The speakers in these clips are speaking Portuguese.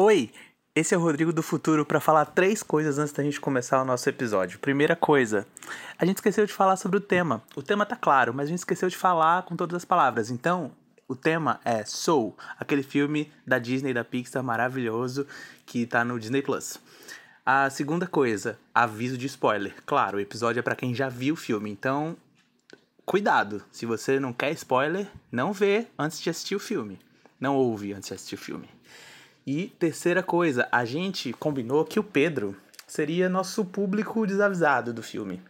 Oi, esse é o Rodrigo do Futuro para falar três coisas antes da gente começar o nosso episódio. Primeira coisa, a gente esqueceu de falar sobre o tema. O tema tá claro, mas a gente esqueceu de falar com todas as palavras. Então, o tema é Soul, aquele filme da Disney da Pixar maravilhoso que tá no Disney Plus. A segunda coisa, aviso de spoiler. Claro, o episódio é para quem já viu o filme, então cuidado. Se você não quer spoiler, não vê antes de assistir o filme. Não ouve antes de assistir o filme. E terceira coisa, a gente combinou que o Pedro seria nosso público desavisado do filme.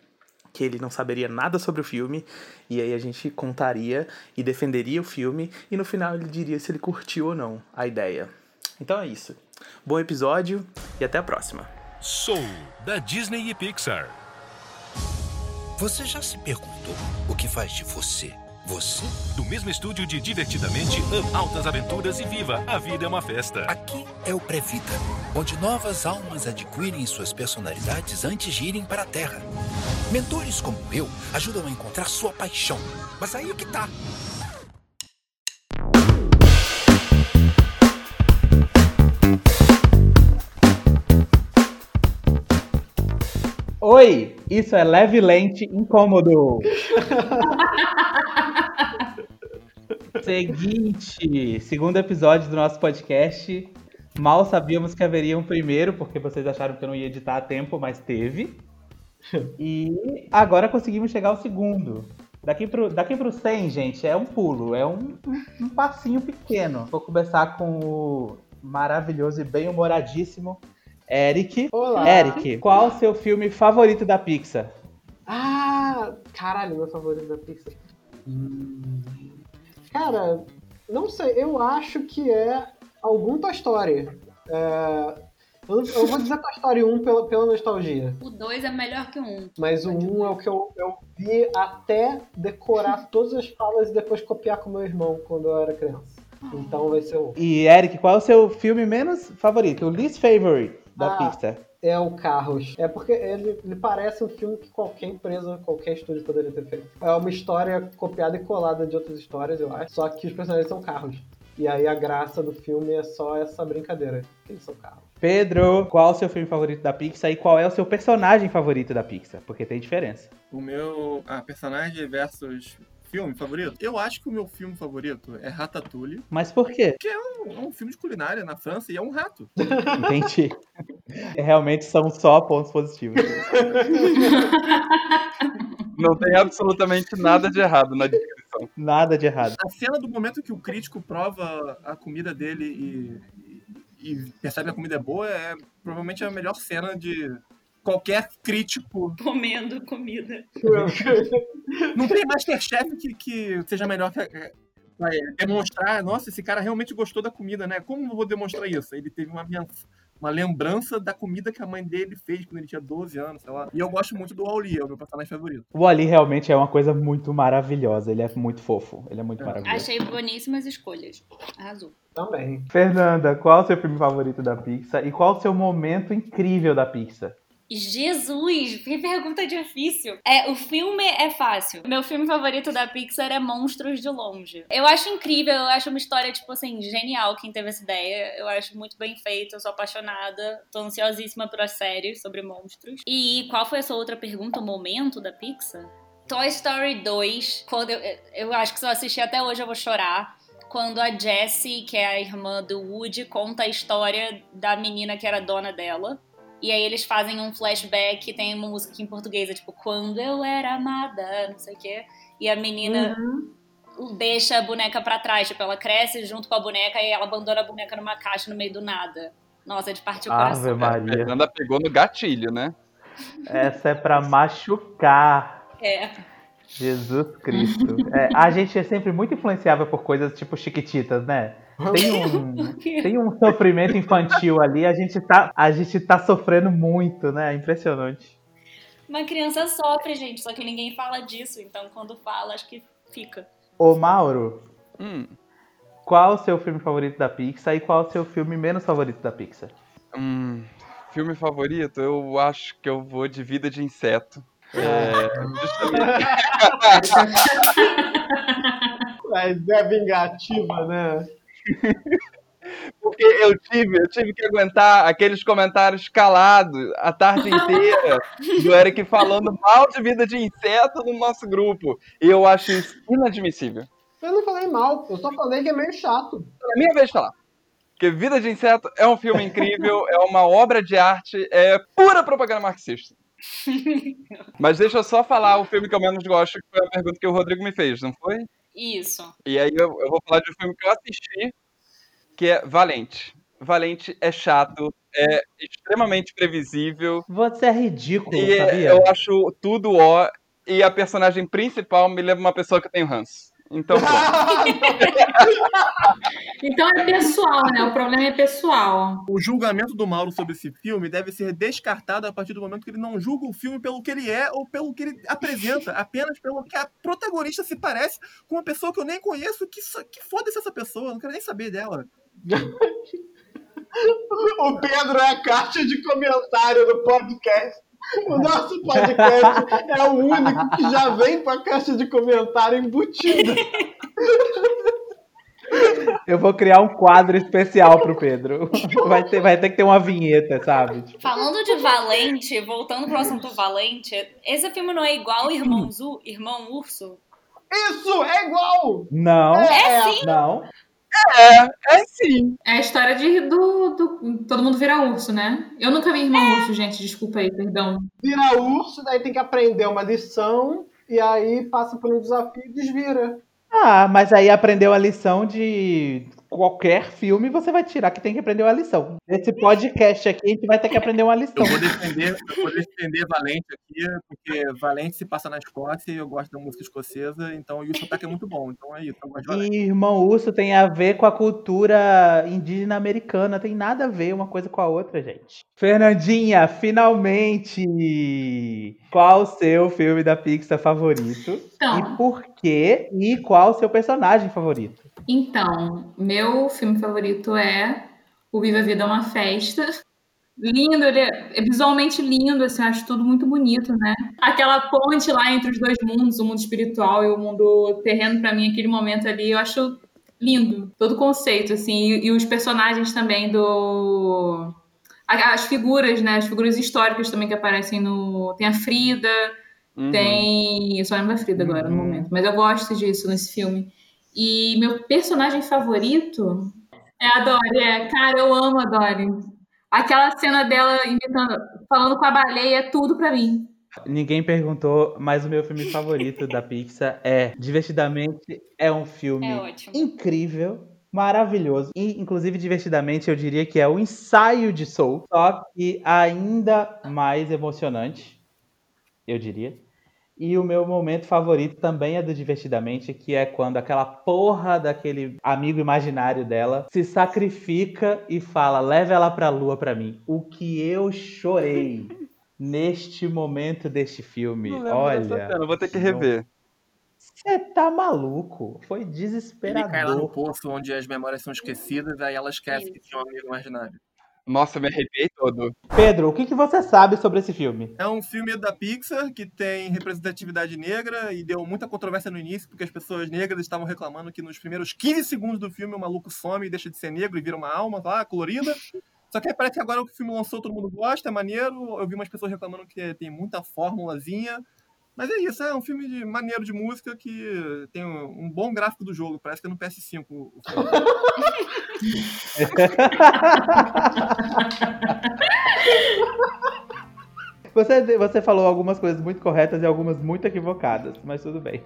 Que ele não saberia nada sobre o filme, e aí a gente contaria e defenderia o filme, e no final ele diria se ele curtiu ou não a ideia. Então é isso. Bom episódio e até a próxima. Soul, da Disney e Pixar. Você já se perguntou o que faz de você você? Do mesmo estúdio de Divertidamente, ame altas aventuras e viva, a vida é uma festa. Aqui é o Previta, onde novas almas adquirem suas personalidades antes de irem para a Terra. Mentores como eu ajudam a encontrar sua paixão. Mas aí é que tá. Oi, isso é leve lente incômodo. Seguinte, segundo episódio do nosso podcast. Mal sabíamos que haveria um primeiro, porque vocês acharam que eu não ia editar a tempo, mas teve. E agora conseguimos chegar ao segundo. Daqui pro, daqui pro 100, gente, é um pulo, é um, um, um passinho pequeno. Vou começar com o maravilhoso e bem humoradíssimo Eric. Olá. Eric, qual o seu filme favorito da Pixar? Ah, caralho, meu favorito da Pixar. Hum. Cara, não sei, eu acho que é algum Toy Story. É, eu, eu, vou dizer Toy Story 1 pela, pela nostalgia. O 2 é melhor que o 1. Mas o 1 é o que eu, eu vi até decorar todas as falas e depois copiar com meu irmão quando eu era criança. Então vai ser o. E Eric, qual é o seu filme menos favorito? O least favorite da Ah. Pixar? É o Carros. É porque ele, ele parece um filme que qualquer empresa, qualquer estúdio poderia ter feito. É uma história copiada e colada de outras histórias, eu acho. Só que os personagens são carros. E aí a graça do filme é só essa brincadeira. Que eles são carros. Pedro, qual é o seu filme favorito da Pixar e qual é o seu personagem favorito da Pixar? Porque tem diferença. O meu ah, personagem versus filme favorito? Eu acho que o meu filme favorito é Ratatouille, Mas por quê? que é um, é um filme de culinária na França e é um rato. Entendi. Realmente são só pontos positivos. Não tem absolutamente nada de errado na descrição. Nada de errado. A cena do momento que o crítico prova a comida dele e, e- e percebe que a comida é boa é provavelmente a melhor cena de qualquer crítico. Comendo comida. Não tem Masterchef que, que seja melhor que. Vai demonstrar, nossa, esse cara realmente gostou da comida, né? Como eu vou demonstrar isso? Ele teve uma, uma lembrança da comida que a mãe dele fez quando ele tinha 12 anos, sei lá. E eu gosto muito do Wally, é o meu personagem favorito. O Ali realmente é uma coisa muito maravilhosa. Ele é muito fofo. Ele é muito É. maravilhoso. Achei boníssimas escolhas. Arrasou. Também. Fernanda, qual é o seu filme favorito da Pixar e qual é o seu momento incrível da Pixar? Jesus, que pergunta difícil. É, o filme é fácil. Meu filme favorito da Pixar é Monstros de Longe. Eu acho incrível, eu acho uma história, tipo assim, genial quem teve essa ideia. Eu acho muito bem feito, eu sou apaixonada. Tô ansiosíssima pra série sobre monstros. E qual foi a sua outra pergunta? O momento da Pixar? Toy Story 2, quando eu, eu acho que se eu assistir até hoje eu vou chorar. Quando a Jessie, que é a irmã do Woody, conta a história da menina que era dona dela. E aí eles fazem um flashback, tem uma música em português, é tipo, quando eu era amada, não sei o quê. E a menina deixa a boneca pra trás, tipo, ela cresce junto com a boneca e ela abandona a boneca numa caixa no meio do nada. Nossa, é de partir o coração. Ave A Maria. Fernanda pegou no gatilho, né? Essa é pra machucar. É. Jesus Cristo. É, a gente é sempre muito influenciável por coisas tipo chiquititas, né? Tem um, tem um sofrimento infantil ali, a gente, tá, a gente tá sofrendo muito, né? É Impressionante. Uma criança sofre, gente, só que ninguém fala disso. Então, quando fala, acho que fica. Ô, Mauro, Hum, qual o seu filme favorito da Pixar e qual o seu filme menos favorito da Pixar? hum, filme favorito, eu acho que eu vou de Vida de Inseto. É, justamente. Mas é vingativa, né? Porque eu tive, eu tive que aguentar aqueles comentários calados a tarde inteira do Eric falando mal de vida de inseto no nosso grupo. E eu acho isso inadmissível. Eu não falei mal, eu só falei que é meio chato. É minha vez de falar. Porque Vida de Inseto é um filme incrível, é uma obra de arte, é pura propaganda marxista. Mas deixa eu só falar o filme que eu menos gosto, que foi a pergunta que o Rodrigo me fez, não foi? Isso. E aí eu, eu vou falar de um filme que eu assisti, que é Valente. Valente é chato, é extremamente previsível. Você é ridículo, E sabia? eu acho tudo ó. E a personagem principal me lembra uma pessoa que eu tenho ranço. Então. Então é pessoal, né? O problema é pessoal. O julgamento do Mauro sobre esse filme deve ser descartado a partir do momento que ele não julga o filme pelo que ele é ou pelo que ele apresenta, apenas pelo que a protagonista se parece com uma pessoa que eu nem conheço, que, que foda-se essa pessoa, eu não quero nem saber dela. O Pedro é a caixa de comentário do podcast. O nosso podcast é o único que já vem com a caixa de comentário embutida. Eu vou criar um quadro especial pro Pedro. Vai ter, vai ter que ter uma vinheta, sabe? Falando de Valente, voltando pro assunto Valente, esse filme não é igual Irmão, Zu, Irmão Urso? Isso, é igual! Não, É sim! não. É sim. É a história de, do, do- Todo mundo vira urso, né? Eu nunca vi irmão urso, gente. Desculpa aí, perdão. Vira urso, daí tem que aprender uma lição, e aí passa por um desafio e desvira. Ah, mas aí aprendeu a lição de qualquer filme, você vai tirar que tem que aprender uma lição. Nesse podcast aqui, a gente vai ter que aprender uma lição. Eu vou defender, eu vou defender Valente aqui, porque Valente se passa na Escócia e eu gosto da música escocesa, então e o sotaque é muito bom, então é isso, eu gosto de Valente. E Irmão Urso tem a ver com a cultura indígena americana, tem nada a ver uma coisa com a outra, gente. Fernandinha, finalmente! Qual o seu filme da Pixar favorito? Então, E por quê? E qual o seu personagem favorito? Então, meu filme favorito é O Viva a Vida é uma Festa. Lindo, ele é visualmente lindo, assim, eu acho tudo muito bonito, né? Aquela ponte lá entre os dois mundos, o mundo espiritual e o mundo terreno, pra mim, aquele momento ali, eu acho lindo. Todo o conceito, assim, e, e os personagens também do. As figuras, né? As figuras históricas também que aparecem no. Tem a Frida, Uhum. tem. Eu só lembro da Frida agora no Uhum. momento, mas eu gosto disso nesse filme. E meu personagem favorito é a Dory. É, cara, eu amo a Dory. Aquela cena dela imitando, falando com a baleia é tudo pra mim. Ninguém perguntou, mas o meu filme favorito da Pixar é Divertidamente é um filme É ótimo. incrível, maravilhoso. E, inclusive, divertidamente, eu diria que é o ensaio de Soul, só que ainda mais emocionante, eu diria. E o meu momento favorito também é do Divertidamente, que é quando aquela porra daquele amigo imaginário dela se sacrifica e fala: leva ela pra lua pra mim. O que eu chorei neste momento deste filme. Não Olha. cena, vou ter que rever. Você tá maluco? Foi Ele cai lá no desesperador. poço onde as memórias são esquecidas, aí ela esquece que tinha um amigo imaginário. Nossa, eu me arrepiei todo. Pedro, o que, que você sabe sobre esse filme? É um filme da Pixar que tem representatividade negra e deu muita controvérsia no início, porque as pessoas negras estavam reclamando que nos primeiros 15 segundos do filme o maluco some e deixa de ser negro e vira uma alma lá, colorida. Só que aí parece que agora o que o filme lançou todo mundo gosta, é maneiro. Eu vi umas pessoas reclamando que tem muita fórmulazinha. Mas é isso, é um filme de maneiro de música que tem um, um bom gráfico do jogo. Parece que é no PS5 o o filme. Você, você falou algumas coisas muito corretas e algumas muito equivocadas, mas tudo bem.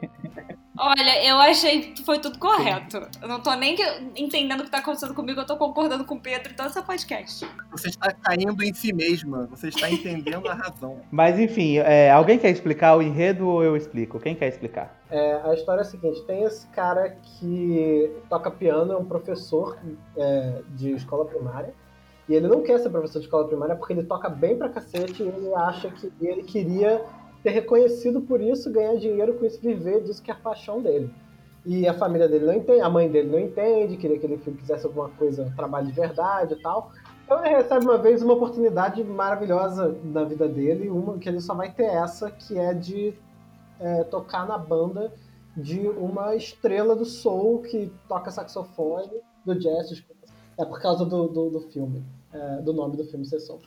Olha, eu achei que foi tudo correto. Eu não tô nem entendendo o que tá acontecendo comigo, eu tô concordando com o Pedro em todo esse podcast. Você está caindo em si mesma, você está entendendo a razão. Mas enfim, é, alguém quer explicar o enredo ou eu explico? Quem quer explicar? É, a história é a seguinte: tem esse cara que toca piano, é um professor é, de escola primária. E ele não quer ser professor de escola primária porque ele toca bem pra cacete e ele acha que ele queria ser reconhecido por isso, ganhar dinheiro com isso, viver disso que é a paixão dele. E a família dele não entende, a mãe dele não entende, queria que ele fizesse alguma coisa, trabalho de verdade e tal. Então ele recebe uma vez uma oportunidade maravilhosa na vida dele, uma que ele só vai ter essa, que é de é, tocar na banda de uma estrela do soul que toca saxofone, do jazz, desculpa. É por causa do, do, do filme, é, do nome do filme ser som.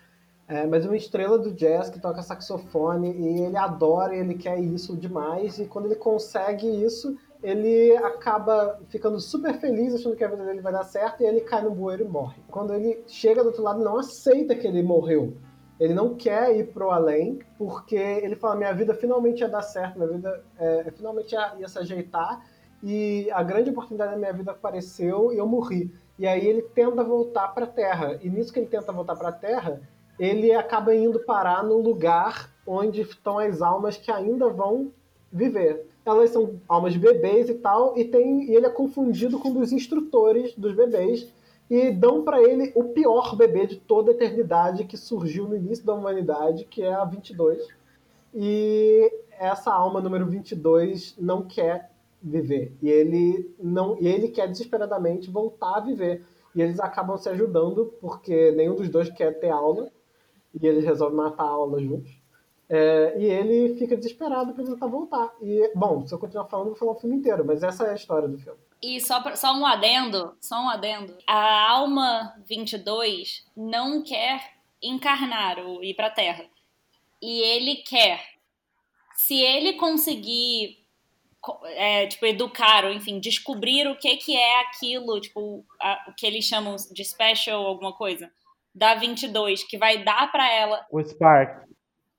É, mas uma estrela do jazz que toca saxofone e ele adora, ele quer isso demais e quando ele consegue isso, ele acaba ficando super feliz, achando que a vida dele vai dar certo e ele cai no bueiro e morre. Quando ele chega do outro lado, não aceita que ele morreu. Ele não quer ir pro além, porque ele fala: minha vida finalmente ia dar certo, minha vida é, finalmente ia, ia se ajeitar e a grande oportunidade da minha vida apareceu e eu morri. E aí ele tenta voltar para a Terra. E nisso que ele tenta voltar para a Terra, ele acaba indo parar no lugar onde estão as almas que ainda vão viver. Elas são almas de bebês e tal, e, tem, e ele é confundido com um dos instrutores dos bebês, e dão para ele o pior bebê de toda a eternidade que surgiu no início da humanidade, que é a 22. E essa alma número 22 não quer viver. E ele não, e ele quer desesperadamente voltar a viver. E eles acabam se ajudando porque nenhum dos dois quer ter aula e eles resolvem matar a aula juntos. É, e ele fica desesperado para tentar voltar. E, bom, se eu continuar falando, vou falar o filme inteiro, mas essa é a história do filme. E só, pra, só um adendo, só um adendo. A alma 22 não quer encarnar ou ir pra Terra. E ele quer. Se ele conseguir é, tipo, educar, ou enfim, descobrir o que, que é aquilo, tipo, a, o que eles chamam de special alguma coisa, da 22, que vai dar para ela... O Spark.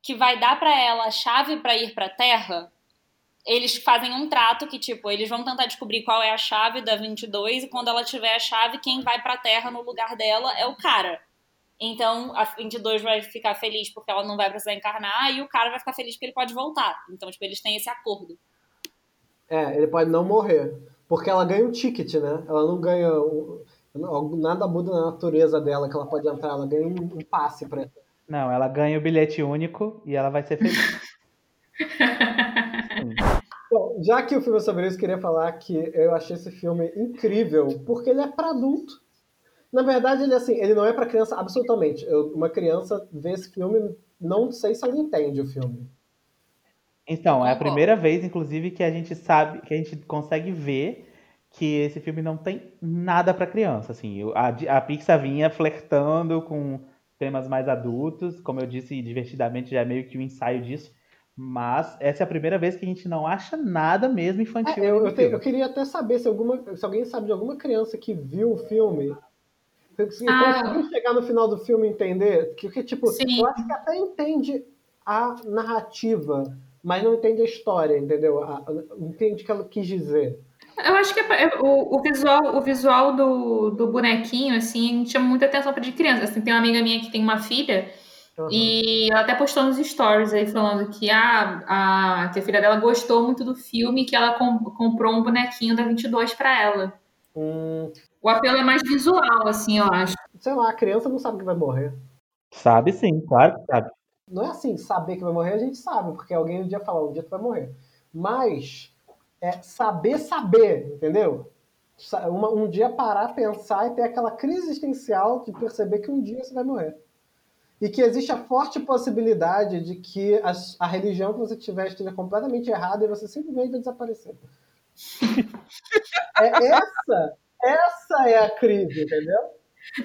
Que vai dar para ela a chave para ir pra Terra, eles fazem um trato que, tipo, eles vão tentar descobrir qual é a chave da 22 e quando ela tiver a chave, quem vai pra Terra no lugar dela é o cara. Então, a 22 vai ficar feliz porque ela não vai precisar encarnar e o cara vai ficar feliz porque ele pode voltar. Então, tipo, eles têm esse acordo. É, ele pode não morrer. Porque ela ganha um ticket, né? Ela não ganha. Nada muda na natureza dela que ela pode entrar. Ela ganha um, um passe pra. Não, ela ganha o bilhete único e ela vai ser feliz. Bom, já que o filme é sobre isso, queria falar que eu achei esse filme incrível, porque ele é para adulto. Na verdade, ele assim, ele não é para criança absolutamente. Eu, uma criança vê esse filme, não sei se ela entende o filme. Então, é a primeira vez, inclusive, que a gente sabe, que a gente consegue ver que esse filme não tem nada para criança. Assim, a, a Pixar vinha flertando com temas mais adultos, como eu disse, divertidamente já é meio que um ensaio disso. Mas essa é a primeira vez que a gente não acha nada mesmo infantil. É, eu, eu, te, eu, queria até saber se, alguma, se alguém sabe de alguma criança que viu o filme. Se ah. conseguiu chegar no final do filme e entender. Que, que tipo, Sim. eu acho que até entende a narrativa mas não entende a história, entendeu? entende o que ela quis dizer. Eu acho que é, é, o, o, visual, o visual do, do bonequinho, assim, chama muita atenção para de criança. Assim, tem uma amiga minha que tem uma filha uhum. e ela até postou nos stories aí falando que a, a, que a filha dela gostou muito do filme e que ela com, comprou um bonequinho da 22 para ela. Hum. O apelo é mais visual, assim, eu acho. Sei lá, a criança não sabe que vai morrer. Sabe sim, claro que sabe. Não é assim, saber que vai morrer, a gente sabe, porque alguém um dia fala, um dia tu vai morrer. Mas é saber saber, entendeu? Uma, um dia parar, pensar e ter aquela crise existencial de perceber que um dia você vai morrer. E que existe a forte possibilidade de que a, a religião que você tiver esteja completamente errada e você simplesmente vai desaparecer. é essa, essa é a crise, entendeu?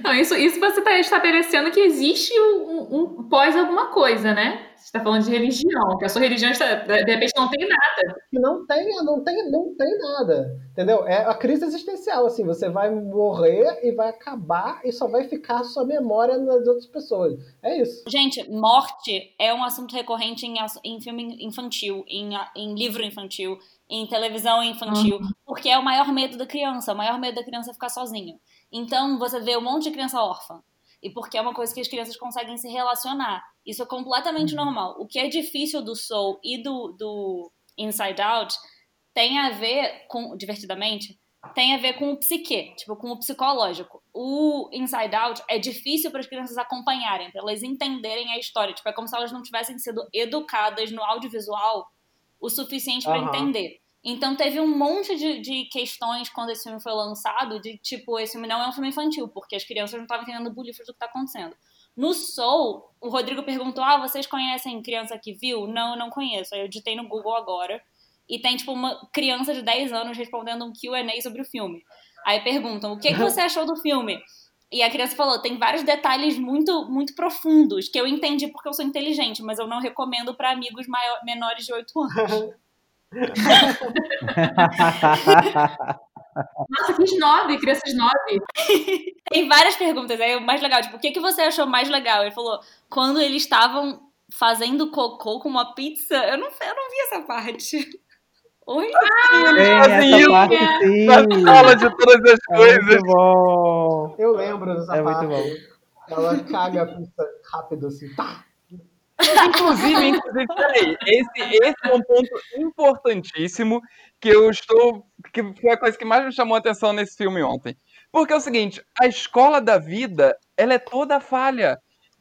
Não, isso, isso você está estabelecendo que existe um, um, pós alguma coisa, né? Você está falando de religião, que a sua religião está, de repente não tem nada. Não tem, não tem, não tem nada. Entendeu? É a crise existencial, assim, você vai morrer e vai acabar e só vai ficar a sua memória nas outras pessoas. É isso. Gente, morte é um assunto recorrente em, em filme infantil, em, em livro infantil, em televisão infantil, uhum. porque é o maior medo da criança. O maior medo da criança é ficar sozinho. Então você vê um monte de criança órfã. E porque é uma coisa que as crianças conseguem se relacionar. Isso é completamente uhum. normal. O que é difícil do Soul e do, do Inside Out tem a ver com, divertidamente, tem a ver com o psique, tipo, com o psicológico. O Inside Out é difícil para as crianças acompanharem, para elas entenderem a história. Tipo, é como se elas não tivessem sido educadas no audiovisual o suficiente para uhum. entender. Então teve um monte de, de, questões quando esse filme foi lançado, de tipo, esse filme não é um filme infantil, porque as crianças não estavam entendendo bolifas do que está acontecendo. No Soul, o Rodrigo perguntou: Ah, vocês conhecem criança que viu? Não, eu não conheço. Aí eu digitei no Google agora. E tem, tipo, uma criança de 10 anos respondendo um QA sobre o filme. Aí perguntam: O que, que você achou do filme? E a criança falou, tem vários detalhes muito muito profundos que eu entendi porque eu sou inteligente, mas eu não recomendo para amigos maior, menores de 8 anos. Nossa, fiz nove, crianças nove. Tem várias perguntas. Aí o mais legal, tipo, o que, que você achou mais legal? Ele falou, quando eles estavam fazendo cocô com uma pizza. Eu não, eu não vi essa parte. Oi? Eles Tem fazem isso parte sim. na sala de todas as É coisas. muito bom. Eu lembro dessa É muito parte. bom. Ela caga a pizza rápido assim. Tá. Inclusive, inclusive, peraí, esse, esse é um ponto importantíssimo que eu estou. que foi a coisa que mais me chamou a atenção nesse filme ontem. Porque é o seguinte, a escola da vida, ela é toda falha.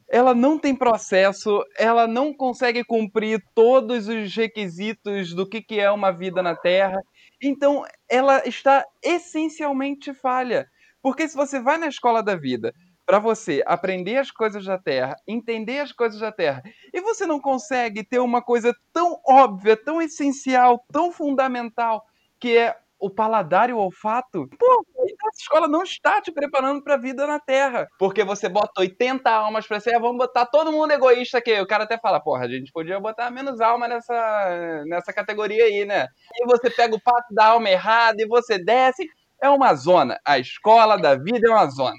Ela não tem processo, ela não consegue cumprir todos os requisitos do que, que é uma vida na Terra. Então, ela está essencialmente falha. Porque se você vai na escola da vida para você aprender as coisas da Terra, entender as coisas da Terra, e você não consegue ter uma coisa tão óbvia, tão essencial, tão fundamental, que é o paladar e o olfato, pô, então essa escola não está te preparando para a vida na Terra. Porque você bota 80 almas para ser, vamos botar todo mundo egoísta aqui. O cara até fala, porra, a gente podia botar menos alma nessa, nessa categoria aí, né? E você pega o pato da alma errada e você desce. É uma zona. A escola da vida é uma zona.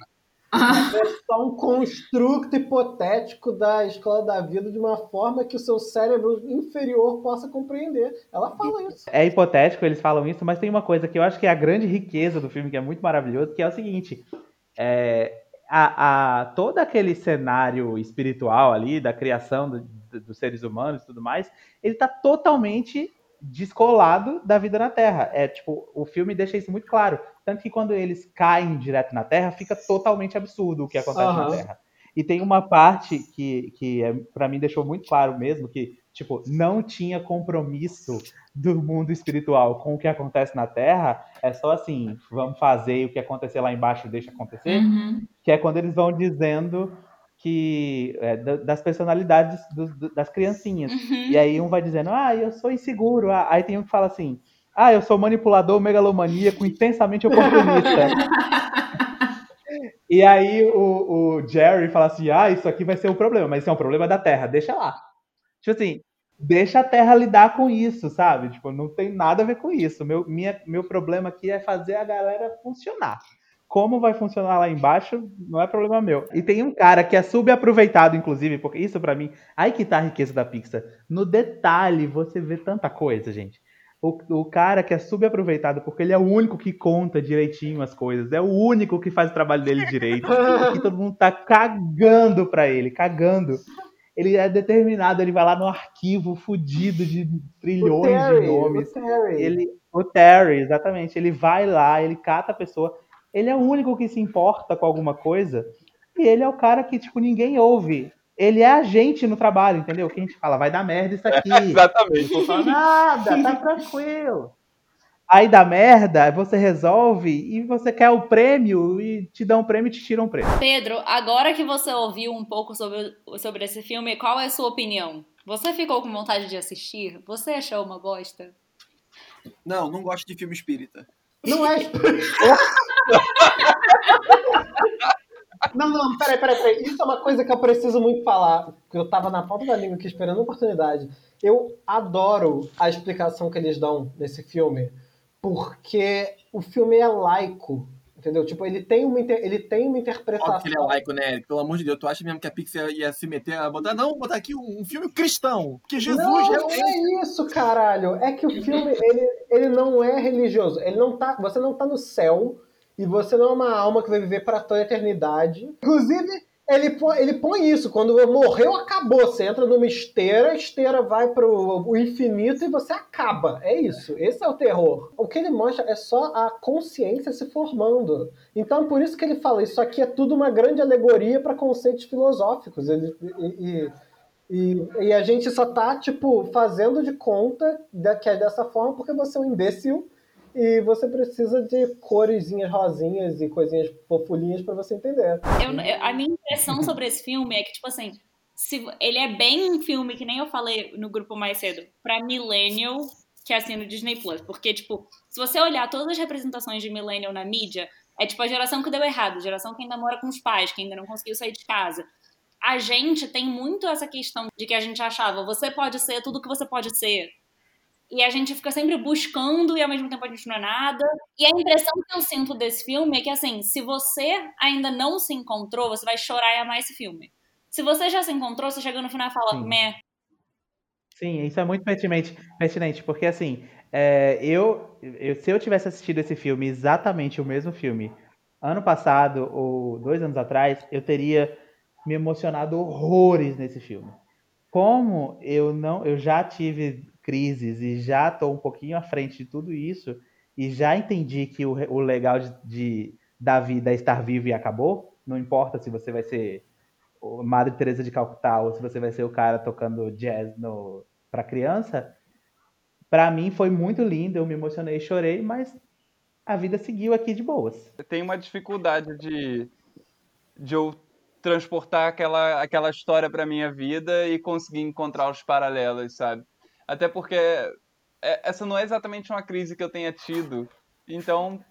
É só um construto hipotético da escola da vida de uma forma que o seu cérebro inferior possa compreender. Ela fala isso. É hipotético, eles falam isso, mas tem uma coisa que eu acho que é a grande riqueza do filme, que é muito maravilhoso, que é o seguinte: é, a, a- todo aquele cenário espiritual ali, da criação do- do- dos seres humanos e tudo mais, ele tá totalmente descolado da vida na Terra. É tipo, o filme deixa isso muito claro. Tanto que quando eles caem direto na Terra, fica totalmente absurdo o que acontece na Aham. Terra. E tem uma parte que, que é, para mim deixou muito claro mesmo, que, tipo, não tinha compromisso do mundo espiritual com o que acontece na Terra, é só assim, vamos fazer e o que acontecer lá embaixo deixa acontecer, Uhum. que é quando eles vão dizendo que é, da- das personalidades dos- do- das criancinhas. Uhum. E aí um vai dizendo, ah, eu sou inseguro. Ah, aí tem um que fala assim, ah, eu sou manipulador, megalomaníaco, intensamente oportunista. e aí o, o Jerry fala assim, ah, isso aqui vai ser um problema, mas isso é um problema da Terra, deixa lá. Tipo assim, deixa a Terra lidar com isso, sabe? Tipo, não tem nada a ver com isso. Meu, minha, meu problema aqui é fazer a galera funcionar. Como vai funcionar lá embaixo, não é problema meu. E tem um cara que é subaproveitado, inclusive, porque isso pra mim, aí que tá a riqueza da Pixar. No detalhe, você vê tanta coisa, gente. O, o cara que é subaproveitado, porque ele é o único que conta direitinho as coisas, é o único que faz o trabalho dele direito. e todo mundo tá cagando pra ele, cagando. Ele é determinado, ele vai lá no arquivo fudido de O trilhões Terry, de nomes. o Terry. Ele, o Terry, exatamente. Ele vai lá, ele cata a pessoa. Ele é o único que se importa com alguma coisa. E ele é o cara que, tipo, ninguém ouve. Ele é a gente no trabalho, entendeu? Que a gente fala, vai dar merda isso aqui. Exatamente. Não fala nada, tá tranquilo. Aí dá merda, você resolve e você quer o prêmio e te dão um prêmio e te tiram um prêmio. Pedro, agora que você ouviu um pouco sobre, sobre esse filme, qual é a sua opinião? Você ficou com vontade de assistir? Você achou uma bosta? Não, não gosto de filme espírita. Não é. Não, não, peraí, peraí, peraí. Isso é uma coisa que eu preciso muito falar. Que eu tava na ponta da língua aqui esperando a oportunidade. Eu adoro a explicação que eles dão nesse filme, porque o filme é laico. Entendeu? Tipo, ele tem uma, inter- ele tem uma interpretação. Óbvio que ele é laico, né? Pelo amor de Deus, tu acha mesmo que a Pixar ia se meter a botar. Não, botar aqui um, filme cristão. Porque Jesus não, não realmente. é isso, caralho. É que o filme, ele, ele não é religioso. Ele não tá, você não tá no céu e você não é uma alma que vai viver para toda a eternidade. Inclusive, ele põe, ele põe isso. Quando morreu, acabou. Você entra numa esteira, a esteira vai pro o infinito e você acaba. É isso. Esse é o terror. O que ele mostra é só a consciência se formando. Então, por isso que ele fala, isso aqui é tudo uma grande alegoria para conceitos filosóficos. Ele, e- e- e, a gente só tá, tipo, fazendo de conta que é dessa forma porque você é um imbecil e você precisa de coresinhas rosinhas e coisinhas fofulinhas pra você entender. Eu- eu- a minha impressão sobre esse filme é que, tipo assim, se, ele é bem um filme, que nem eu falei no grupo mais cedo, pra millennial que assina o Disney Plus. Porque, tipo, se você olhar todas as representações de millennial na mídia, É tipo a geração que deu errado, a geração que ainda mora com os pais, que ainda não conseguiu sair de casa. A gente tem muito essa questão de que a gente achava, você pode ser tudo que você pode ser. E a gente fica sempre buscando e ao mesmo tempo a gente não é nada. E a impressão que eu sinto desse filme é que, assim, se você ainda não se encontrou, você vai chorar e amar esse filme. Se você já se encontrou, você chega no final e fala, meh. Sim, isso é muito pertinente, pertinente porque assim, é, eu, eu- se eu tivesse assistido esse filme, exatamente o mesmo filme, ano passado ou dois anos atrás, eu teria me emocionado horrores nesse filme. Como eu não, eu já tive crises e já estou um pouquinho à frente de tudo isso e já entendi que o, o legal de, de- da vida é estar vivo e acabou. Não importa se você vai ser Madre Teresa de Calcutá ou se você vai ser o cara tocando jazz no para criança. Pra mim foi muito lindo, eu me emocionei chorei, mas a vida seguiu aqui de boas. Tem uma dificuldade de, de eu transportar aquela, aquela história pra minha vida e conseguir encontrar os paralelos, sabe? Até porque é- essa não é exatamente uma crise que eu tenha tido. Então,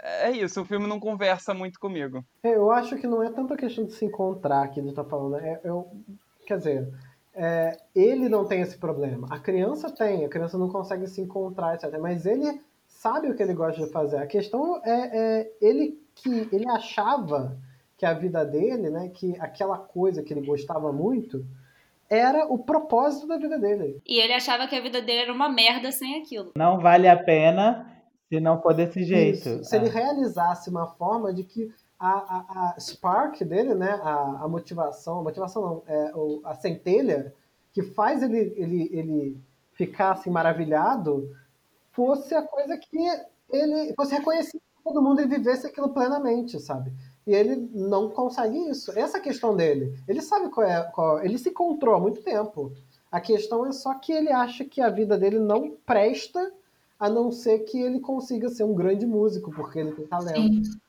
é isso, o filme não conversa muito comigo. É, Eu acho que não é tanto a questão de se encontrar que ele tá falando. É, eu, quer dizer, é, ele não tem esse problema. A criança tem, a criança não consegue se encontrar, etc. Mas ele sabe o que ele gosta de fazer. A questão é, é ele que ele achava que a vida dele, né, que aquela coisa que ele gostava muito, era o propósito da vida dele. E ele achava que a vida dele era uma merda sem aquilo. Não vale a pena se não for desse jeito. Isso. Se ele Ah, realizasse uma forma de que a, a, a spark dele, né, a, a motivação, a motivação não, é, o- a centelha que faz ele, ele, ele ficar assim maravilhado, fosse a coisa que ele fosse reconhecido por todo mundo e vivesse aquilo plenamente, sabe? E ele não consegue isso. Essa é questão dele. Ele sabe qual é, qual, ele se encontrou há muito tempo. A questão é só que ele acha que a vida dele não presta a não ser que ele consiga ser um grande músico, porque ele tem talento. Sim.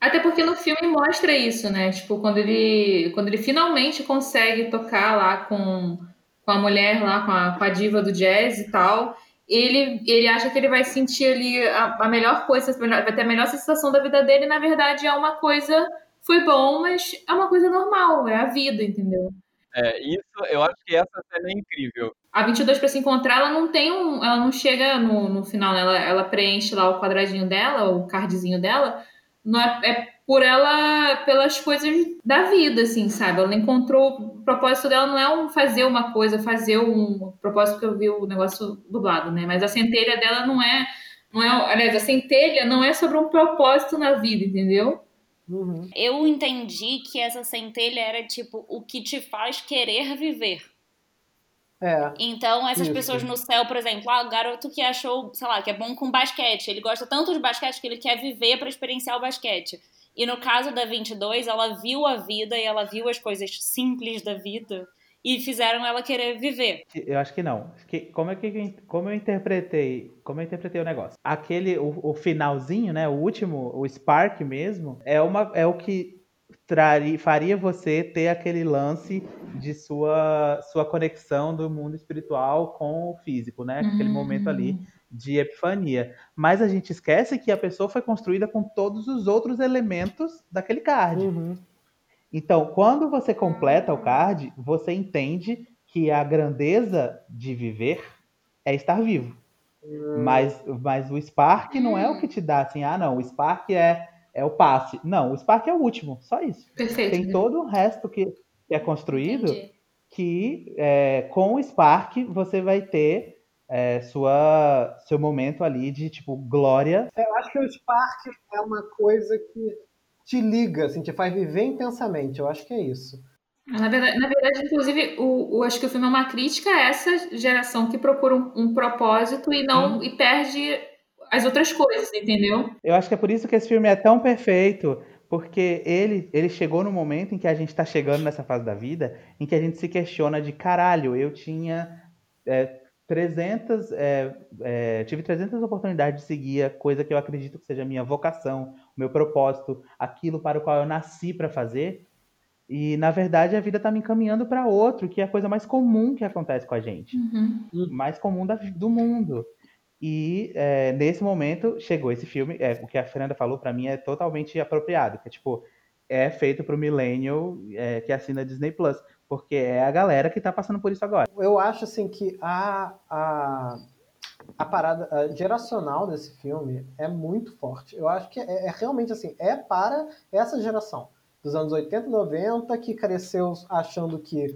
Até porque no filme mostra isso, né? Tipo, quando ele, quando ele finalmente consegue tocar lá com, com a mulher lá, com a, com a diva do jazz e tal, ele, ele acha que ele vai sentir ali a, a melhor coisa, vai ter a melhor sensação da vida dele, e na verdade é uma coisa, foi bom, mas é uma coisa normal, é a vida, entendeu? É, isso, eu acho que essa cena é incrível. A 22 para se encontrar, ela não tem um, ela não chega no, no final, né? ela, ela preenche lá o quadradinho dela, o cardzinho dela, não é, é por ela, pelas coisas da vida, assim, sabe? Ela encontrou, o propósito dela não é um fazer uma coisa, fazer um o propósito que eu vi o negócio dublado, né? Mas a centelha dela não é, não é, aliás, a centelha não é sobre um propósito na vida, entendeu? Uhum. Eu entendi que essa centelha era tipo o que te faz querer viver. É. Então, essas Isso. pessoas no céu, por exemplo, ah, o garoto que achou, sei lá, que é bom com basquete, ele gosta tanto de basquete que ele quer viver pra experienciar o basquete. E no caso da 22, ela viu a vida e ela viu as coisas simples da vida e fizeram ela querer viver. Eu acho que não. Como é que como eu interpretei, como eu interpretei o negócio? Aquele o, o finalzinho, né, o último, o spark mesmo, é uma é o que traria, faria você ter aquele lance de sua sua conexão do mundo espiritual com o físico, né? Aquele Hum. momento ali de epifania. Mas a gente esquece que a pessoa foi construída com todos os outros elementos daquele card. Uhum. Então, quando você completa o card, você entende que a grandeza de viver é estar vivo. Mas, mas o Spark não é o que te dá assim, ah, não, o Spark é, é o passe. Não, o Spark é o último, só isso. Perfeito. Tem todo o resto que, que é construído Entendi. que é, com o Spark você vai ter é, sua, seu momento ali de tipo glória. Eu acho que o Spark é uma coisa que te liga, assim, te faz viver intensamente. Eu acho que é isso. Na verdade, na verdade, inclusive, o, o- acho que o filme é uma crítica a essa geração que procura um, um propósito e não e perde as outras coisas, entendeu? Eu acho que é por isso que esse filme é tão perfeito, porque ele, ele chegou no momento em que a gente tá chegando nessa fase da vida, em que a gente se questiona de caralho, eu tinha é, 300, é, é, tive 300 oportunidades de seguir a coisa que eu acredito que seja a minha vocação, o meu propósito, aquilo para o qual eu nasci para fazer, e na verdade a vida tá me encaminhando para outro, que é a coisa mais comum que acontece com a gente Uhum. mais comum da- do mundo. E é, nesse momento chegou esse filme. É, o que a Fernanda falou pra mim é totalmente apropriado. Que é tipo, é feito pro Millennial é, que assina Disney Plus. Porque é a galera que tá passando por isso agora. Eu acho assim que a, a, a parada a geracional desse filme é muito forte. Eu acho que é, é realmente assim, é para essa geração dos anos 80 e 90 que cresceu achando que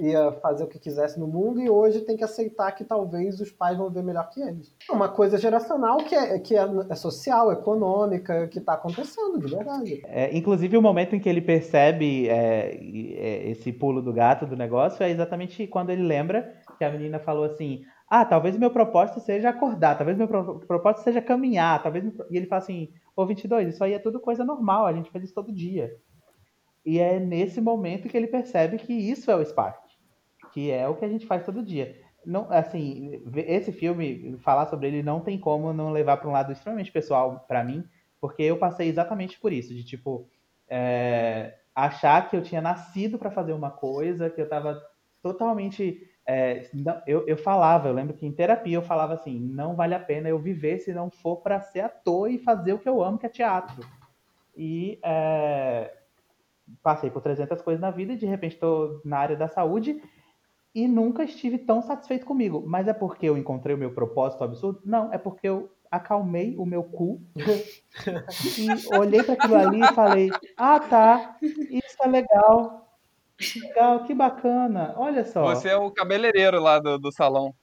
ia fazer o que quisesse no mundo e hoje tem que aceitar que talvez os pais vão ver melhor que eles. É uma coisa geracional que é, que é, é social, econômica, que está acontecendo, de verdade. É, inclusive, o momento em que ele percebe é, é, esse pulo do gato do negócio é exatamente quando ele lembra que a menina falou assim: Ah, talvez meu propósito seja acordar, talvez meu pro- propósito seja caminhar, talvez. meu pro-" E ele fala assim: Ô 22, isso aí é tudo coisa normal, a gente faz isso todo dia. E é nesse momento que ele percebe que isso é o Spark, que é o que a gente faz todo dia. Não, assim, esse filme, falar sobre ele não tem como não levar para um lado extremamente pessoal para mim, porque eu passei exatamente por isso, de tipo é, achar que eu tinha nascido para fazer uma coisa, que eu estava totalmente é, não- eu, eu falava, eu lembro que em terapia eu falava assim, não vale a pena eu viver se não for para ser ator e fazer o que eu amo, que é teatro. E é, passei por 300 coisas na vida e de repente estou na área da saúde e nunca estive tão satisfeito comigo. Mas é porque eu encontrei o meu propósito absurdo? Não, é porque eu acalmei o meu cu e olhei para aquilo ali e falei: Ah, tá, isso é legal. Legal, que bacana. Olha só. Você é o cabeleireiro lá do, do salão.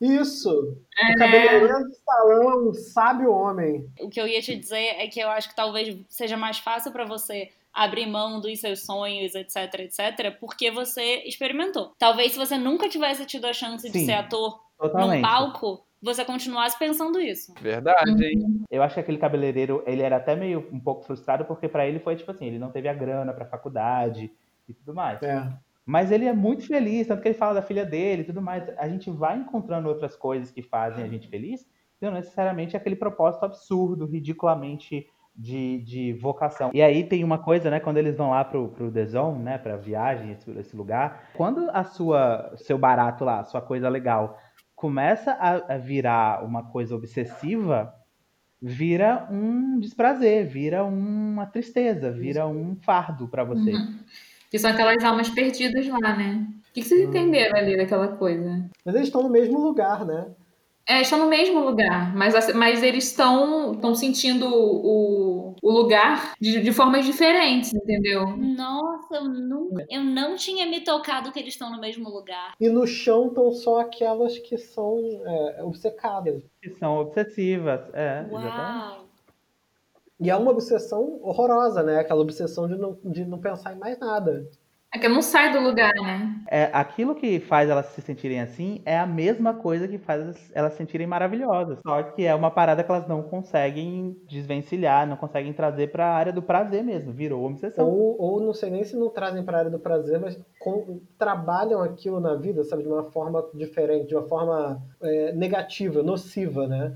Isso! O cabeleireiro do salão, sábio homem. O que eu ia te dizer é que eu acho que talvez seja mais fácil pra você abrir mão dos seus sonhos, etc, etc, porque você experimentou. Talvez se você nunca tivesse tido a chance de Sim, ser ator num Totalmente. palco, você continuasse pensando isso. Verdade, hein? Eu acho que aquele cabeleireiro, ele era até meio um pouco frustrado, porque pra ele foi tipo assim, ele não teve a grana pra faculdade e tudo mais. É. Mas ele é muito feliz, tanto que ele fala da filha dele e tudo mais. A gente vai encontrando outras coisas que fazem a gente feliz, não necessariamente aquele propósito absurdo, ridiculamente de, de vocação. E aí tem uma coisa, né, quando eles vão lá pro, pro The Zone, né, pra viagem, esse, esse lugar, quando a sua, seu barato lá, sua coisa legal, começa a, a virar uma coisa obsessiva, vira um desprazer, vira uma tristeza, vira um fardo pra você. Uhum. Que são aquelas almas perdidas lá, né? O que que vocês entenderam ali daquela coisa? Mas eles estão no mesmo lugar, né? É, estão no mesmo lugar, mas, as- mas eles estão estão sentindo o, o lugar de, de formas diferentes, entendeu? Nossa, eu nunca, eu não tinha me tocado que eles estão no mesmo lugar. E no chão estão só aquelas que são é, obcecadas. Que são obsessivas, é, exatamente. Uau. E é uma obsessão horrorosa, né? Aquela obsessão de não, de não pensar em mais nada. É que não sai do lugar, né? É, aquilo que faz elas se sentirem assim é a mesma coisa que faz elas- se sentirem maravilhosas. Só que é uma parada que elas não conseguem desvencilhar, não conseguem trazer pra área do prazer mesmo. Virou obsessão. Ou, ou não sei nem se não trazem para a área do prazer, mas com- trabalham aquilo na vida, sabe, de uma forma diferente, de uma forma é, negativa, nociva, né?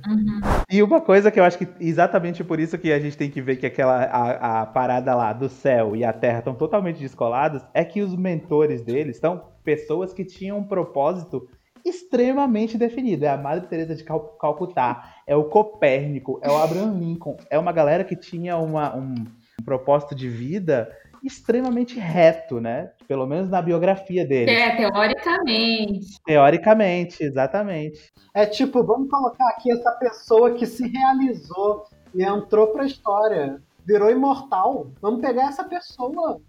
E uma coisa que eu acho que exatamente por isso que a gente tem que ver que aquela a, a parada lá do céu e a terra estão totalmente descolados, é que os mentores deles são pessoas que tinham um propósito extremamente definido. É a Madre Teresa de Cal- Calcutá, é o Copérnico, é o Abraham Lincoln, é uma galera que tinha uma- um, um propósito de vida extremamente reto, né? Pelo menos na biografia deles. É, teoricamente. Teoricamente, exatamente. É tipo, vamos colocar aqui essa pessoa que se realizou e entrou pra história, virou imortal. Vamos pegar essa pessoa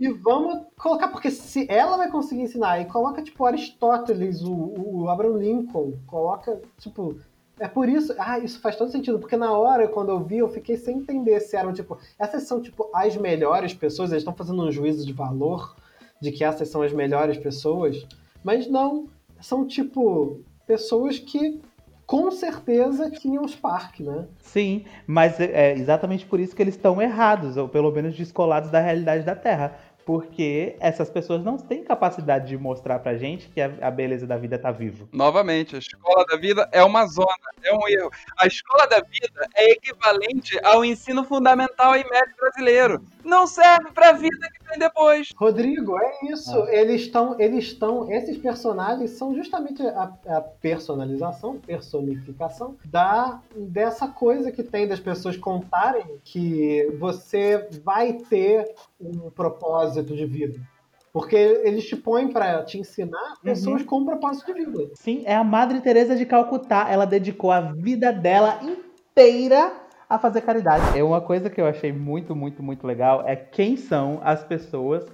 e vamos colocar, porque se ela vai conseguir ensinar, e coloca tipo Aristóteles, o, o Abraham Lincoln, coloca, tipo. É por isso, ah, isso faz todo sentido, porque na hora, quando eu vi, eu fiquei sem entender se eram, tipo, essas são, tipo, as melhores pessoas, eles estão fazendo um juízo de valor de que essas são as melhores pessoas, mas não, são, tipo, pessoas que com certeza tinham Spark, né? Sim, mas é exatamente por isso que eles estão errados, ou pelo menos descolados da realidade da Terra. Porque essas pessoas não têm capacidade de mostrar pra gente que a, a beleza da vida tá vivo. Novamente, a escola da vida é uma zona, é um erro. A escola da vida é equivalente ao ensino fundamental e médio brasileiro. Não serve pra vida que vem depois. Rodrigo, é isso. Eles estão, eles estão, esses personagens são justamente a, a personalização, personificação da dessa coisa que tem das pessoas contarem que você vai ter um propósito de vida. Porque eles te põem pra te ensinar pessoas com um propósito de vida. Sim, é a Madre Teresa de Calcutá. Ela dedicou a vida dela inteira a fazer caridade. É uma coisa que eu achei muito, muito, muito legal é quem são as pessoas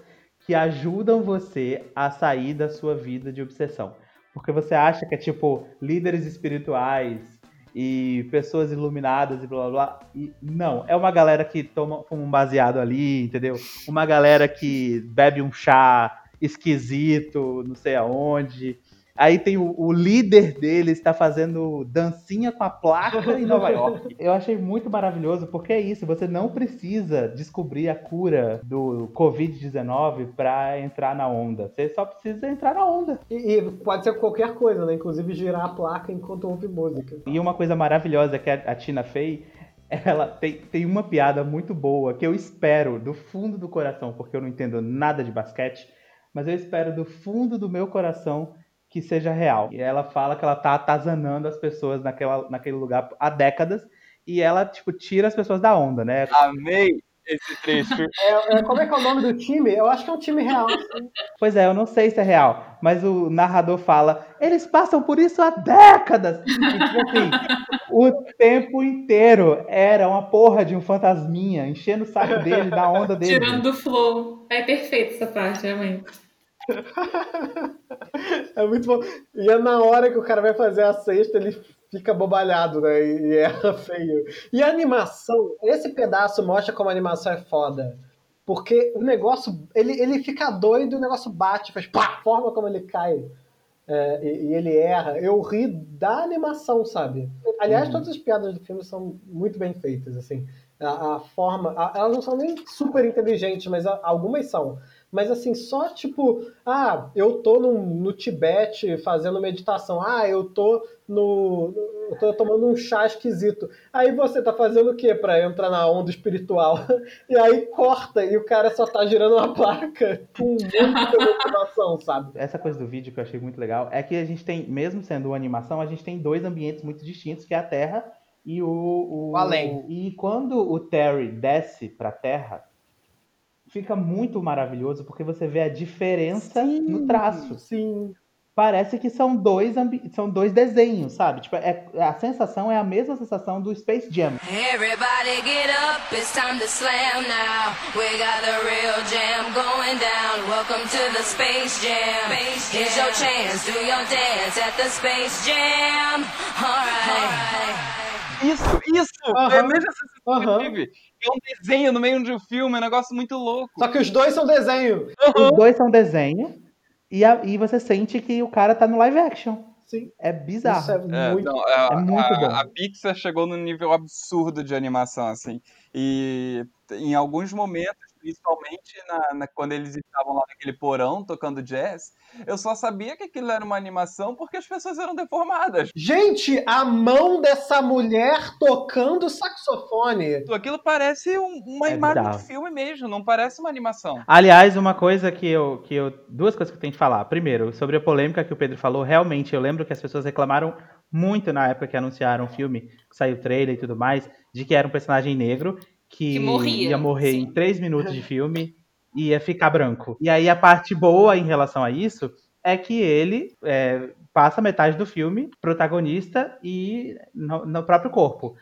que ajudam você a sair da sua vida de obsessão. Porque você acha que é tipo líderes espirituais e pessoas iluminadas e blá blá blá. E não, é uma galera que toma um baseado ali, entendeu? Uma galera que bebe um chá esquisito, não sei aonde. Aí tem o, o líder deles está fazendo dancinha com a placa em Nova York. Eu achei muito maravilhoso porque é isso, você não precisa descobrir a cura do Covid-19 para entrar na onda. Você só precisa entrar na onda. E, e pode ser qualquer coisa, né? Inclusive girar a placa enquanto ouve música. E uma coisa maravilhosa que a, a Tina fez, ela tem, tem uma piada muito boa que eu espero do fundo do coração, porque eu não entendo nada de basquete, mas eu espero do fundo do meu coração que seja real. E ela fala que ela tá atazanando as pessoas naquela, naquele lugar há décadas e ela, tipo, tira as pessoas da onda, né? Amei esse trecho. É, é, como é que é o nome do time? Eu acho que é um time real. assim. Pois é, eu não sei se é real, mas o narrador fala, eles passam por isso há décadas. E, tipo assim, o tempo inteiro era uma porra de um fantasminha enchendo o saco dele, da onda dele. Tirando do flow. É perfeito essa parte, realmente. É muito bom. E é na hora que o cara vai fazer a cesta, ele fica bobalhado, né? E erra feio. E a animação, esse pedaço mostra como a animação é foda. Porque o negócio, ele, ele fica doido e o negócio bate, faz pá, a forma como ele cai. é, e, e ele erra. Eu ri da animação, sabe? Aliás, todas as piadas do filme são muito bem feitas, assim. A, a forma. a- elas não são nem super inteligentes, mas a- algumas são. Mas assim, só tipo, ah, eu tô no, no Tibete fazendo meditação. Ah, eu tô no. Eu tô tomando um chá esquisito. Aí você tá fazendo o quê pra entrar na onda espiritual? E aí corta e o cara só tá girando uma placa com muita motivação, sabe? Essa coisa do vídeo que eu achei muito legal é que a gente tem, mesmo sendo uma animação, a gente tem dois ambientes muito distintos, que é a Terra e o, o, O além. E quando o Terry desce pra Terra, fica muito maravilhoso porque você vê a diferença no traço. Sim. Parece que são dois, ambi- são dois desenhos, sabe? Tipo, é, a sensação é a mesma sensação do Space Jam. Everybody get up, it's time to slam now. We got the real jam going down. Welcome to the Space Jam. Here's your chance, do your dance at the Space Jam. Alright. Isso, isso! Aham, É a mesma sensação que eu aham. tive. É um desenho no meio de um filme, é um negócio muito louco. Só que os dois são desenho. Os dois são desenho e, a- e você sente que o cara tá no live action. Sim. É bizarro. Isso é É, muito. não, a, é muito a- bom. a Pixar chegou num nível absurdo de animação, assim. E em alguns momentos, principalmente na, na- quando eles estavam lá naquele porão tocando jazz, eu só sabia que aquilo era uma animação porque as pessoas eram deformadas. Gente, a mão dessa mulher tocando saxofone. Aquilo parece um- uma É imagem bizarro. de filme mesmo, não parece uma animação. Aliás, uma coisa que eu, que eu. Duas coisas que eu tenho que falar. Primeiro, sobre a polêmica que o Pedro falou, realmente eu lembro que as pessoas reclamaram muito na época que anunciaram o filme, que saiu o trailer e tudo mais, de que era um personagem negro que, Que morria, ia morrer sim. em três minutos de filme e ia ficar branco. E aí a parte boa em relação a isso é que ele é, passa metade do filme protagonista e no, no próprio corpo.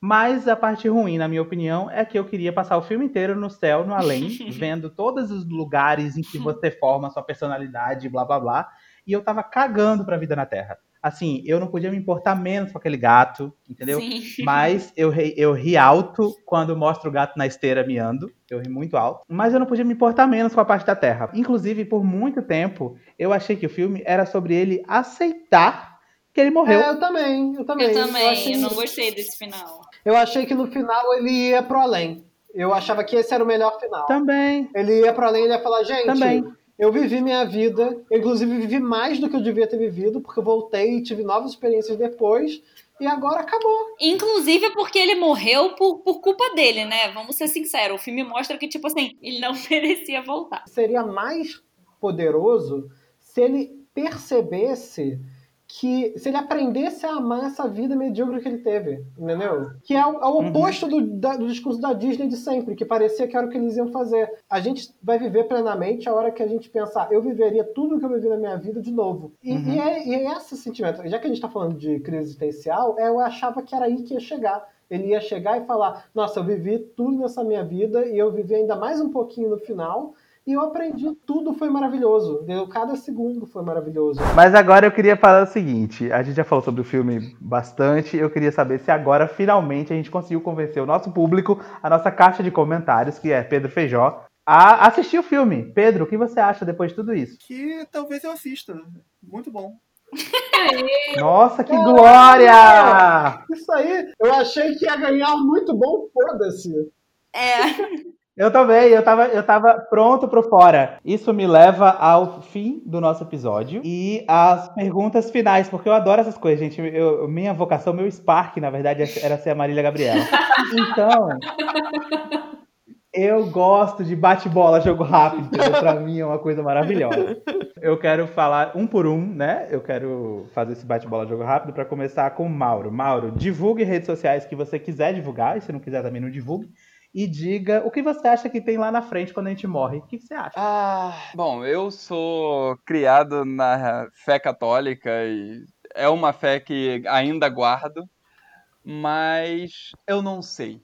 Mas a parte ruim, na minha opinião, é que eu queria passar o filme inteiro no céu, no além, vendo todos os lugares em que você forma sua personalidade, blá blá blá, e eu tava cagando pra vida na Terra. Assim, eu não podia me importar menos com aquele gato, entendeu? Sim. Mas eu ri, eu ri alto quando mostro o gato na esteira miando. Eu ri muito alto. Mas eu não podia me importar menos com a parte da Terra. Inclusive, por muito tempo, eu achei que o filme era sobre ele aceitar que ele morreu. É, eu também, eu também. Eu também, achei, eu não gostei desse final. eu achei que no final ele ia pro além. Eu achava que esse era o melhor final. Também. Ele ia pra além e ia falar, gente, Também. Eu vivi minha vida, eu, inclusive vivi mais do que eu devia ter vivido, porque eu voltei e tive novas experiências depois, e agora acabou. Inclusive porque ele morreu por, por culpa dele, né? Vamos ser sinceros. O filme mostra que, tipo assim, ele não merecia voltar. Seria mais poderoso se ele percebesse que se ele aprendesse a amar essa vida medíocre que ele teve, entendeu? Que é o, é o oposto do, da- do discurso da Disney de sempre, que parecia que era o que eles iam fazer. A gente vai viver plenamente a hora que a gente pensar, eu viveria tudo que eu vivi na minha vida de novo. E, e é, e é esse sentimento. Já que a gente tá falando de crise existencial, é, eu achava que era aí que ia chegar. Ele ia chegar e falar, nossa, eu vivi tudo nessa minha vida e eu vivi ainda mais um pouquinho no final. E eu aprendi, tudo foi maravilhoso. entendeu? Cada segundo foi maravilhoso. Mas agora eu queria falar o seguinte: a gente já falou sobre o filme bastante. Eu queria saber se agora finalmente a gente conseguiu convencer o nosso público, a nossa caixa de comentários, que é Pedro Feijó, a assistir o filme. Pedro, o que você acha depois de tudo isso? Que talvez eu assista. Muito bom. Nossa, que glória! Isso aí, eu achei que ia ganhar muito bom, foda-se. É. Eu também, eu tava, eu tava pronto pro fora. Isso me leva ao fim do nosso episódio e às perguntas finais, porque eu adoro essas coisas, gente. Eu- minha vocação, meu spark, na verdade, era ser a Marília Gabriela. Então, eu gosto de bate-bola, jogo rápido? Pra mim é uma coisa maravilhosa. Eu quero falar um por um, né? Eu quero fazer esse bate-bola, jogo rápido pra começar com o Mauro. Mauro, divulgue redes sociais que você quiser divulgar, e se não quiser também não divulgue. E diga o que você acha que tem lá na frente quando a gente morre. O que você acha? Ah, bom, eu sou criado na fé católica e é uma fé que ainda guardo, mas eu não sei.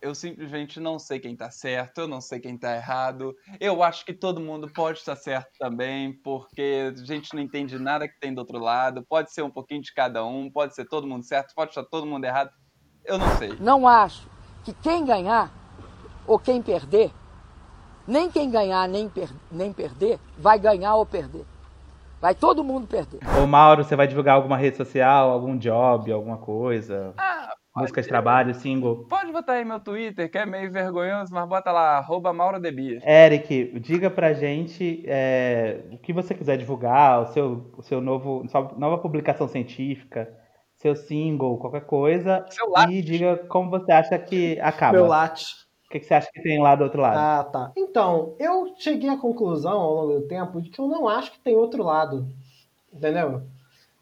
Eu simplesmente não sei quem tá certo, eu não sei quem tá errado. Eu acho que todo mundo pode estar certo também, porque a gente não entende nada que tem do outro lado. Pode ser um pouquinho de cada um, pode ser todo mundo certo, pode estar todo mundo errado. Eu não sei. Não acho que quem ganhar ou quem perder, nem quem ganhar nem, per- nem perder, vai ganhar ou perder. Vai todo mundo perder. Ô Mauro, você vai divulgar alguma rede social, algum job, alguma coisa? Música de trabalho, single? Pode botar aí meu Twitter, que é meio vergonhoso, mas bota lá, arroba Mauro Debia. Eric, diga pra gente é, o que você quiser divulgar, o seu, o seu novo, sua nova publicação científica, seu single, qualquer coisa. e diga como você acha que acaba. Meu latte. O que, que você acha que tem lá do outro lado? Ah, tá. Então, eu cheguei à conclusão ao longo do tempo de que eu não acho que tem outro lado. Entendeu?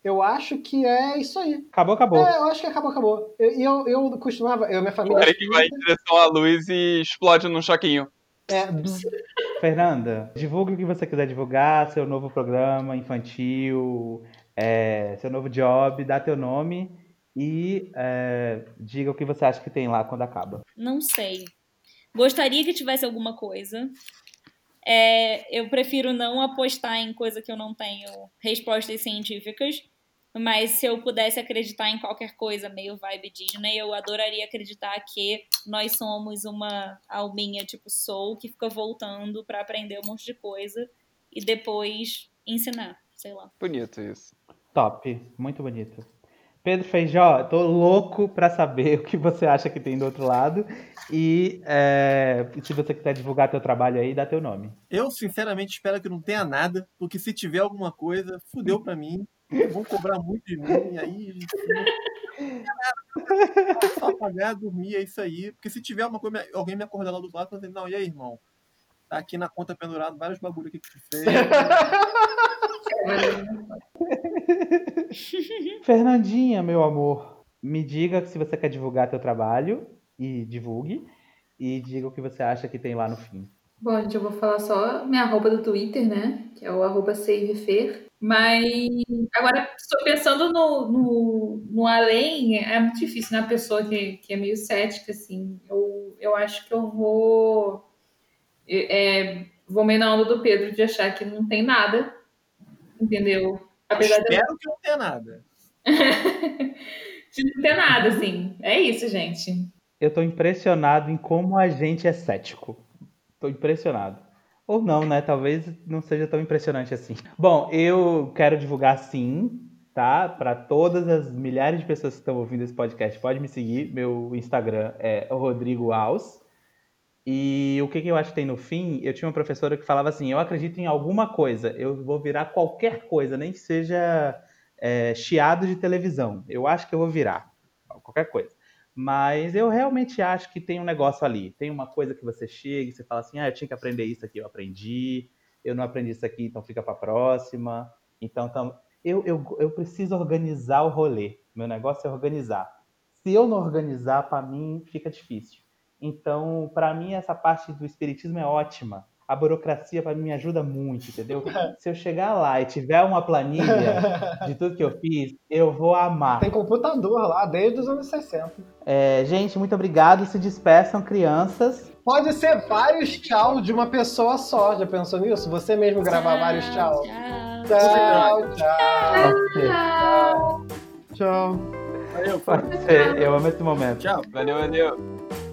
Eu acho que é isso aí. Acabou, acabou. É, eu acho que acabou, acabou. E eu, eu, costumava, eu minha O família. Eric vai em direção à luz e explode num choquinho. É. Fernanda, divulgue o que você quiser divulgar, seu novo programa infantil, é, seu novo job, dá teu nome e é, diga o que você acha que tem lá quando acaba. Não sei. Gostaria que tivesse alguma coisa. É, eu prefiro não apostar em coisa que eu não tenho respostas científicas. Mas se eu pudesse acreditar em qualquer coisa meio vibe Disney, eu adoraria acreditar que nós somos uma alminha tipo Soul que fica voltando pra aprender um monte de coisa e depois ensinar, sei lá. Bonito isso. Top, muito bonito. Pedro Feijó, tô louco pra saber o que você acha que tem do outro lado. E é, se você quiser divulgar teu trabalho aí, dá teu nome. Eu, sinceramente, espero que não tenha nada, porque se tiver alguma coisa, fudeu pra mim. Vão cobrar muito de mim, aí. Só pagar, dormir, é isso aí. Porque se tiver alguma coisa, alguém me acordar lá do lado, falando assim, não, e aí, irmão? Tá aqui na conta pendurado vários bagulho aqui que tu fez. Fernandinha, meu amor, me diga se você quer divulgar teu trabalho e divulgue. E diga o que você acha que tem lá no fim. Bom, gente, eu vou falar só minha arroba do Twitter, né? Que é o arroba SaveFer. Mas agora, estou pensando no, no, no além, é muito difícil, né? A pessoa que, que é meio cética, assim. Eu, eu acho que eu vou. É, vou meio na onda do Pedro de achar que não tem nada. Entendeu? Apesar de eu Espero que não tenha nada. de não ter nada, assim. É isso, gente. Eu tô impressionado em como a gente é cético. Tô impressionado. Ou não, né? Talvez não seja tão impressionante assim. Bom, eu quero divulgar sim, tá? Para todas as milhares de pessoas que estão ouvindo esse podcast, pode me seguir. Meu Instagram é Rodrigo Alves. E o que, que eu acho que tem no fim? Eu tinha uma professora que falava assim: eu acredito em alguma coisa, eu vou virar qualquer coisa, nem que seja é, chiado de televisão. Eu acho que eu vou virar qualquer coisa. Mas eu realmente acho que tem um negócio ali. Tem uma coisa que você chega e você fala assim: ah, eu tinha que aprender isso aqui, eu aprendi. Eu não aprendi isso aqui, então fica para próxima. Então, eu, eu, eu preciso organizar o rolê. Meu negócio é organizar. Se eu não organizar, para mim fica difícil. Então, para mim, essa parte do espiritismo é ótima. A burocracia, para mim, me ajuda muito, entendeu? Se eu chegar lá e tiver uma planilha de tudo que eu fiz, eu vou amar. Tem computador lá desde os anos 60. É, gente, muito obrigado. Se despeçam, crianças. Pode ser vários tchau de uma pessoa só. Já pensou nisso? Você mesmo gravar vários tchau. Tchau, tchau. Tchau. Tchau. Valeu, Pode ser. Eu amo esse momento. Tchau. Valeu, valeu.